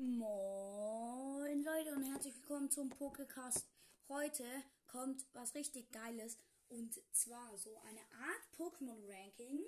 Moin Leute und herzlich willkommen zum Pokecast. Heute kommt was richtig Geiles und zwar so eine Art Pokémon Ranking.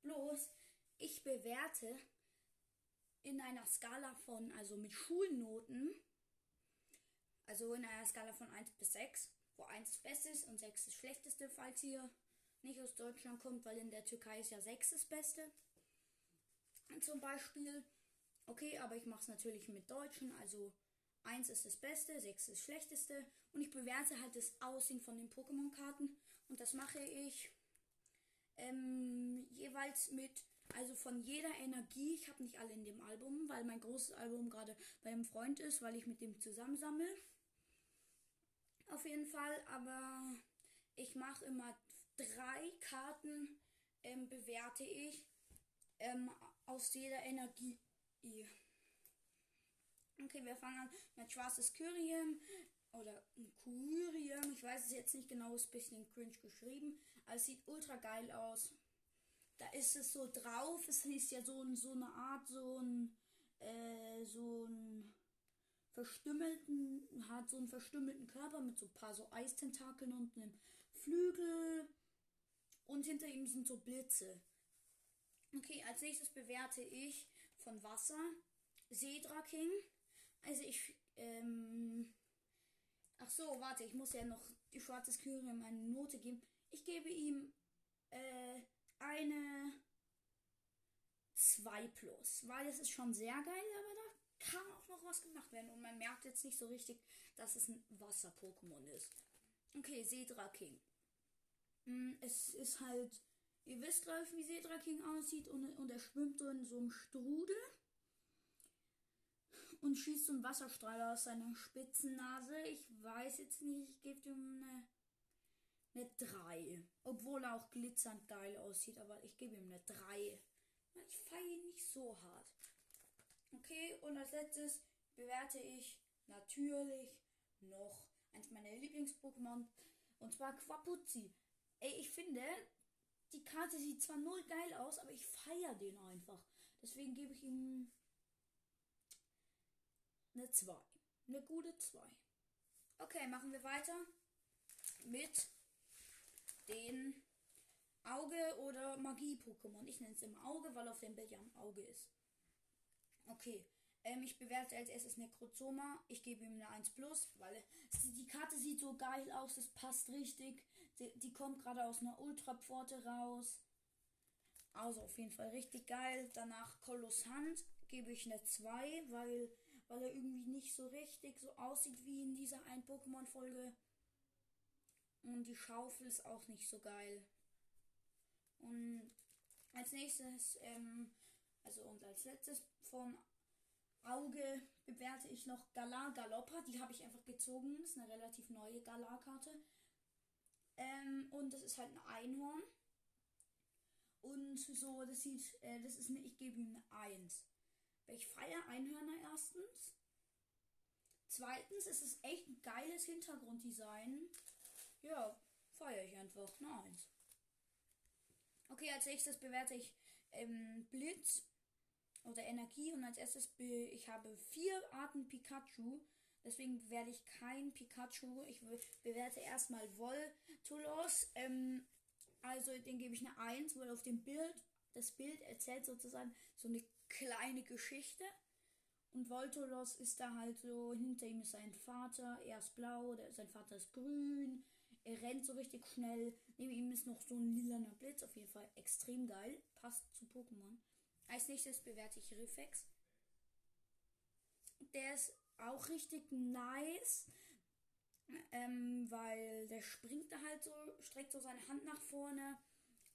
Bloß ich bewerte in einer Skala von, also mit Schulnoten, also in einer Skala von 1 bis 6, wo 1 das Beste ist und 6 das Schlechteste, falls ihr nicht aus Deutschland kommt, weil in der Türkei ist ja 6 das Beste. Zum Beispiel Okay, aber ich mache es natürlich mit Deutschen. Also 1 ist das Beste, 6 ist das Schlechteste. Und ich bewerte halt das Aussehen von den Pokémon-Karten. Und das mache ich ähm, jeweils mit, also von jeder Energie. Ich habe nicht alle in dem Album, weil mein großes Album gerade bei einem Freund ist, weil ich mit dem zusammensammle. Auf jeden Fall, aber ich mache immer drei Karten, ähm, bewerte ich ähm, aus jeder Energie I. Okay, wir fangen an mit schwarzes Kyrium oder Kyrium. Ich weiß es jetzt nicht genau, ist ein bisschen cringe geschrieben, aber es sieht ultra geil aus. Da ist es so drauf. Es ist ja so, so eine Art, so ein, äh, so ein verstümmelten, hat so einen verstümmelten Körper mit so ein paar so Eistentakeln und einem Flügel. Und hinter ihm sind so Blitze. Okay, als nächstes bewerte ich von Wasser Sedra King. Also ich, ähm, ach so, warte, ich muss ja noch die schwarze Kyrium eine Note geben. Ich gebe ihm, äh, eine 2 plus, weil es ist schon sehr geil, aber da kann auch noch was gemacht werden und man merkt jetzt nicht so richtig, dass es ein Wasser-Pokémon ist. Okay, Sedra King. Hm, es ist halt Ihr wisst, glaube wie Sedra King aussieht und, und er schwimmt so in so einem Strudel und schießt so einen Wasserstrahl aus seiner spitzen Nase. Ich weiß jetzt nicht, ich gebe ihm eine, eine 3. Obwohl er auch glitzernd geil aussieht, aber ich gebe ihm eine 3. Ich feiere ihn nicht so hart. Okay, und als letztes bewerte ich natürlich noch eins meiner Lieblings-Pokémon und zwar Quapuzzi. Ey, ich finde, die Karte sieht zwar null geil aus, aber ich feiere den einfach. Deswegen gebe ich ihm eine 2. Eine gute 2. Okay, machen wir weiter mit den Auge- oder Magie-Pokémon. Ich nenne es immer Auge, weil auf dem Bild ja ein Auge ist. Okay, ähm, ich bewerte als erstes Necrozoma. Ich gebe ihm eine 1 plus, weil die Karte sieht so geil aus. Es passt richtig. Die, die kommt gerade aus einer Ultrapforte raus. Also auf jeden Fall richtig geil. Danach Kolossant gebe ich eine 2, weil, weil er irgendwie nicht so richtig so aussieht wie in dieser ein Pokémon-Folge. Und die Schaufel ist auch nicht so geil. Und als nächstes, ähm, also und als letztes von Auge bewerte ich noch Galar Galoppa. Die habe ich einfach gezogen. Ist eine relativ neue Galar-Karte. Ähm, und das ist halt ein Einhorn. Und so, das sieht, äh, das ist eine, ich gebe ihm eine 1. Weil ich feiere Einhörner erstens. Zweitens ist es echt ein geiles Hintergrunddesign. Ja, feiere ich einfach eine 1. Okay, als nächstes bewerte ich ähm, Blitz oder Energie und als erstes ich habe vier Arten Pikachu. Deswegen werde ich kein Pikachu. Ich bewerte erstmal Voltolos. Ähm, also den gebe ich eine 1, weil auf dem Bild, das Bild erzählt sozusagen so eine kleine Geschichte. Und Voltolos ist da halt so, hinter ihm ist sein Vater, er ist blau, der, sein Vater ist grün, er rennt so richtig schnell. Neben ihm ist noch so ein lilaner Blitz, auf jeden Fall extrem geil, passt zu Pokémon. Als nächstes bewerte ich Reflex. Der ist auch richtig nice, ähm, weil der springt da halt so, streckt so seine Hand nach vorne.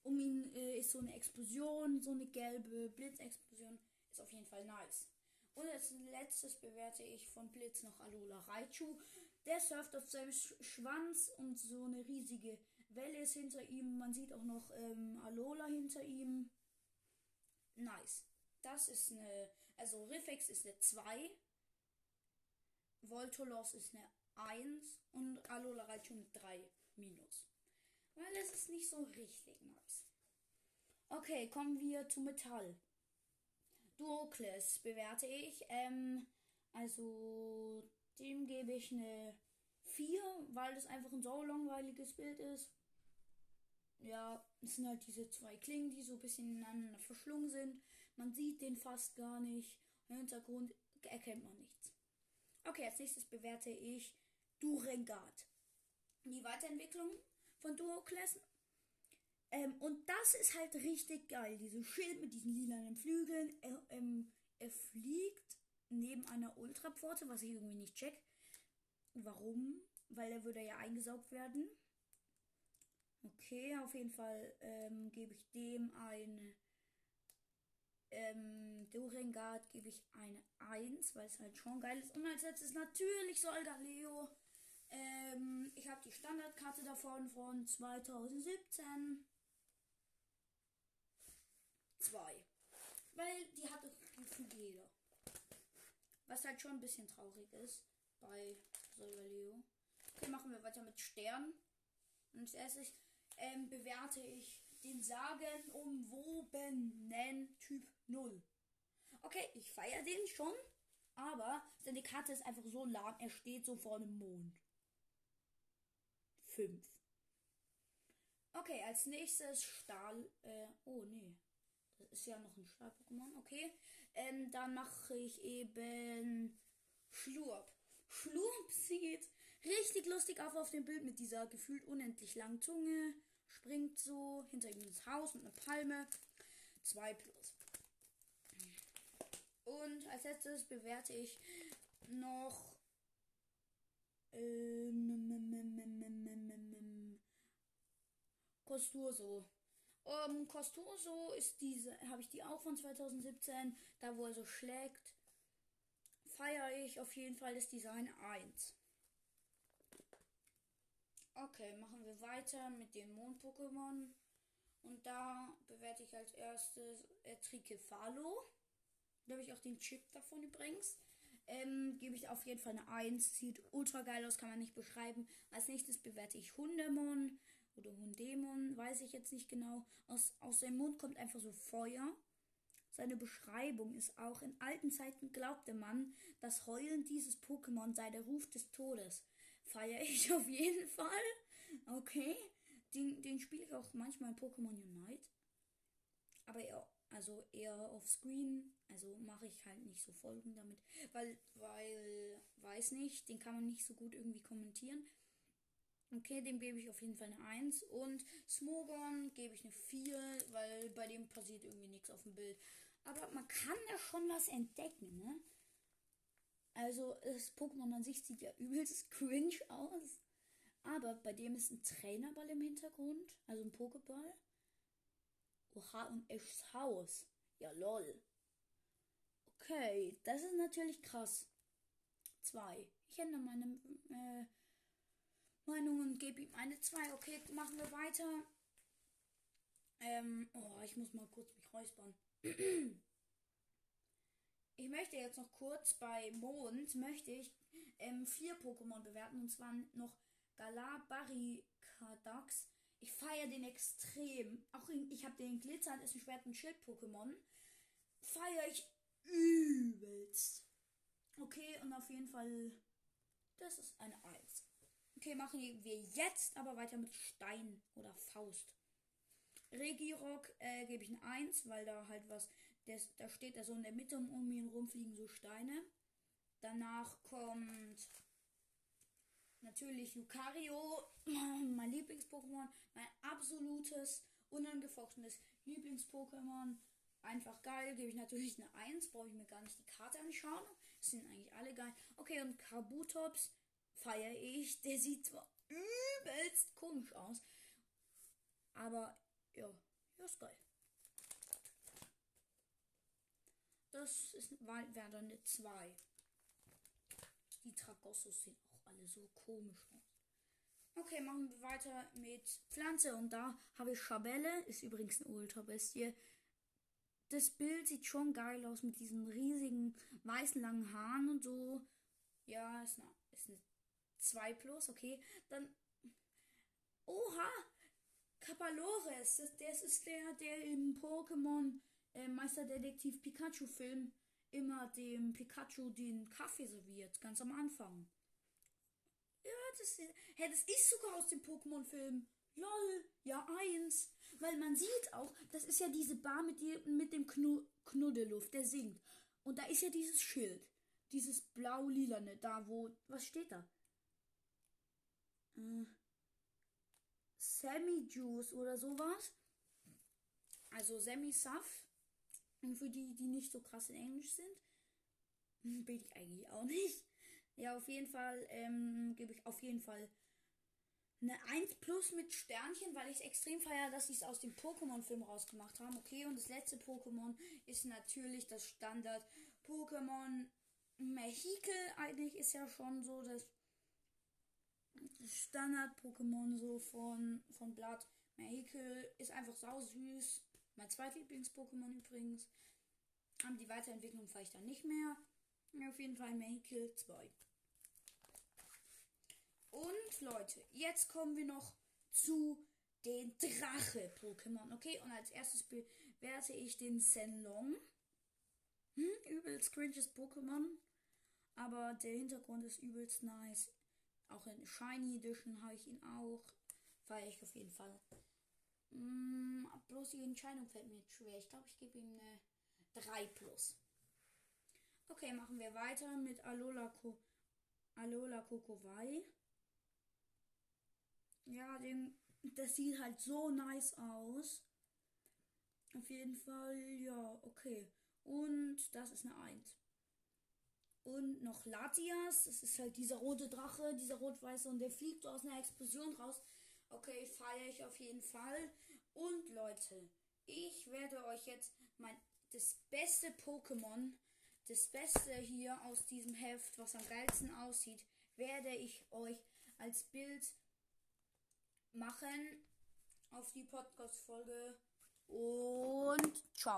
Um ihn äh, ist so eine Explosion, so eine gelbe Blitzexplosion. Ist auf jeden Fall nice. Und als letztes bewerte ich von Blitz noch Alola Raichu. Der surft auf seinem Schwanz und so eine riesige Welle ist hinter ihm. Man sieht auch noch ähm, Alola hinter ihm nice. Das ist eine, also Riffex ist eine 2, Voltolos ist eine 1 und Alola Raichu eine 3 minus. Weil es ist nicht so richtig nice. Okay, kommen wir zu Metall. Duokles bewerte ich. Ähm, Also dem gebe ich eine 4, weil das einfach ein so langweiliges Bild ist. Ja, es sind halt diese zwei Klingen, die so ein bisschen ineinander verschlungen sind. Man sieht den fast gar nicht. Im Hintergrund erkennt man nichts. Okay, als nächstes bewerte ich Durengard. Die Weiterentwicklung von Duoclass. Ähm, und das ist halt richtig geil. Dieses Schild mit diesen lilanen Flügeln. Er, ähm, er fliegt neben einer Ultrapforte, was ich irgendwie nicht check. Warum? Weil er würde ja eingesaugt werden. Okay, auf jeden Fall ähm, gebe ich dem eine. Durengard gebe ich eine 1, weil es halt schon geil ist. Und als letztes natürlich Soldaleo. Ähm, ich habe die Standardkarte davon von 2017. 2. Weil die hatte gefühlt jeder. Was halt schon ein bisschen traurig ist bei Soldaleo. Okay, machen wir weiter mit Stern. Und als erstes ähm, bewerte ich den sagenumwobenen Typ 0. Okay, ich feiere den schon, aber seine Karte ist einfach so lahm, er steht so vor dem Mond. 5. Okay, als nächstes Stahl. Äh, oh nee. Das ist ja noch ein Stahl-Pokémon. Okay. Ähm, dann mache ich eben Schlurp. Schlurp sieht richtig lustig auf auf dem Bild mit dieser gefühlt unendlich langen Zunge. Springt so hinter ihm ins Haus mit einer Palme. 2 plus. Und als letztes bewerte ich noch ähm, Costurso. Um, Costurso ist diese, habe ich die auch von 2017, da wo er so schlägt. Feiere ich auf jeden Fall das Design 1. Okay, machen wir weiter mit den Mond-Pokémon. Und da bewerte ich als erstes Trikefalo. Da habe ich auch den Chip davon übrigens. Ähm, gebe ich auf jeden Fall eine 1. Sieht ultra geil aus, kann man nicht beschreiben. Als nächstes bewerte ich Hundemon oder Hundemon, weiß ich jetzt nicht genau. Aus, aus seinem Mund kommt einfach so Feuer. Seine Beschreibung ist auch, in alten Zeiten glaubte man, das Heulen dieses Pokémon sei der Ruf des Todes feiere ich auf jeden Fall. Okay. Den, den spiele ich auch manchmal in Pokémon Unite. Aber eher, also eher auf Screen. Also mache ich halt nicht so Folgen damit. Weil, weil, weiß nicht, den kann man nicht so gut irgendwie kommentieren. Okay, dem gebe ich auf jeden Fall eine 1. Und Smogon gebe ich eine 4, weil bei dem passiert irgendwie nichts auf dem Bild. Aber man kann ja schon was entdecken, ne? Also das Pokémon an sich sieht ja übelst cringe aus. Aber bei dem ist ein Trainerball im Hintergrund, also ein Pokéball. Oha, und echtes Haus. Ja, lol. Okay, das ist natürlich krass. Zwei. Ich ändere meine äh, Meinung und gebe ihm eine zwei. Okay, machen wir weiter. Ähm, oh, ich muss mal kurz mich räuspern. Ich möchte jetzt noch kurz bei Mond, möchte ich ähm, vier Pokémon bewerten. Und zwar noch Galabarikadax. Ich feiere den extrem. Auch in, ich habe den Glitzern ist ein Schwert- und Schild-Pokémon. Feiere ich übelst. Okay, und auf jeden Fall, das ist eine Eins. Okay, machen wir jetzt aber weiter mit Stein oder Faust. Regirock äh, gebe ich ein 1, weil da halt was das, da steht er so in der Mitte und um ihn rum fliegen so Steine. Danach kommt natürlich Lucario, mein Lieblings-Pokémon, mein absolutes, unangefochtenes Lieblings-Pokémon. Einfach geil, gebe ich natürlich eine 1, brauche ich mir gar nicht die Karte anschauen. Das sind eigentlich alle geil. Okay, und Kabutops feiere ich. Der sieht zwar übelst komisch aus, aber ja, ja ist geil. Das wäre dann eine 2. Die Tragossos sehen auch alle so komisch aus. Okay, machen wir weiter mit Pflanze. Und da habe ich Schabelle. Ist übrigens eine Ultra-Bestie. Das Bild sieht schon geil aus mit diesen riesigen weißen langen Haaren und so. Ja, ist eine, ist eine 2 plus, okay. Dann. Oha! Kapalores. Das, das ist der, der im Pokémon äh, Meisterdetektiv Pikachu-Film immer dem Pikachu den Kaffee serviert, ganz am Anfang. Ja, das, hey, das ist sogar aus dem Pokémon-Film. Lol, ja, eins. Weil man sieht auch, das ist ja diese Bar mit, die, mit dem Knu Knuddeluft, der singt. Und da ist ja dieses Schild. Dieses blau-lilane, da wo, was steht da? Äh, Sammy Juice oder sowas. Also Sammy Saf. Und für die, die nicht so krass in Englisch sind, bin ich eigentlich auch nicht. Ja, auf jeden Fall ähm, gebe ich auf jeden Fall eine 1 plus mit Sternchen, weil ich es extrem feiere, dass sie es aus dem Pokémon-Film rausgemacht haben. Okay, und das letzte Pokémon ist natürlich das Standard Pokémon Mehikel. Eigentlich ist ja schon so das Standard-Pokémon so von, von Blatt. Mehikel ist einfach sau süß. Mein zweitlieblings-Pokémon übrigens. Haben die Weiterentwicklung vielleicht dann nicht mehr. Auf jeden Fall Mehikel 2. Und Leute, jetzt kommen wir noch zu den Drache-Pokémon. Okay, und als erstes bewerte ich den Senlong. Hm, übelst cringes Pokémon. Aber der Hintergrund ist übelst nice. Auch in Shiny Edition habe ich ihn auch. Feiere ich auf jeden Fall. Mm, bloß die Entscheidung fällt mir jetzt schwer. Ich glaube, ich gebe ihm eine 3 plus. Okay, machen wir weiter mit Alola, Ko Alola Kokowai. Ja, den, das sieht halt so nice aus. Auf jeden Fall, ja, okay. Und das ist eine 1. Und noch Latias, das ist halt dieser rote Drache, dieser rot-weiße und der fliegt aus einer Explosion raus. Okay, feiere ich auf jeden Fall. Und Leute, ich werde euch jetzt mein das beste Pokémon, das beste hier aus diesem Heft, was am geilsten aussieht, werde ich euch als Bild machen auf die Podcast-Folge. Und ciao.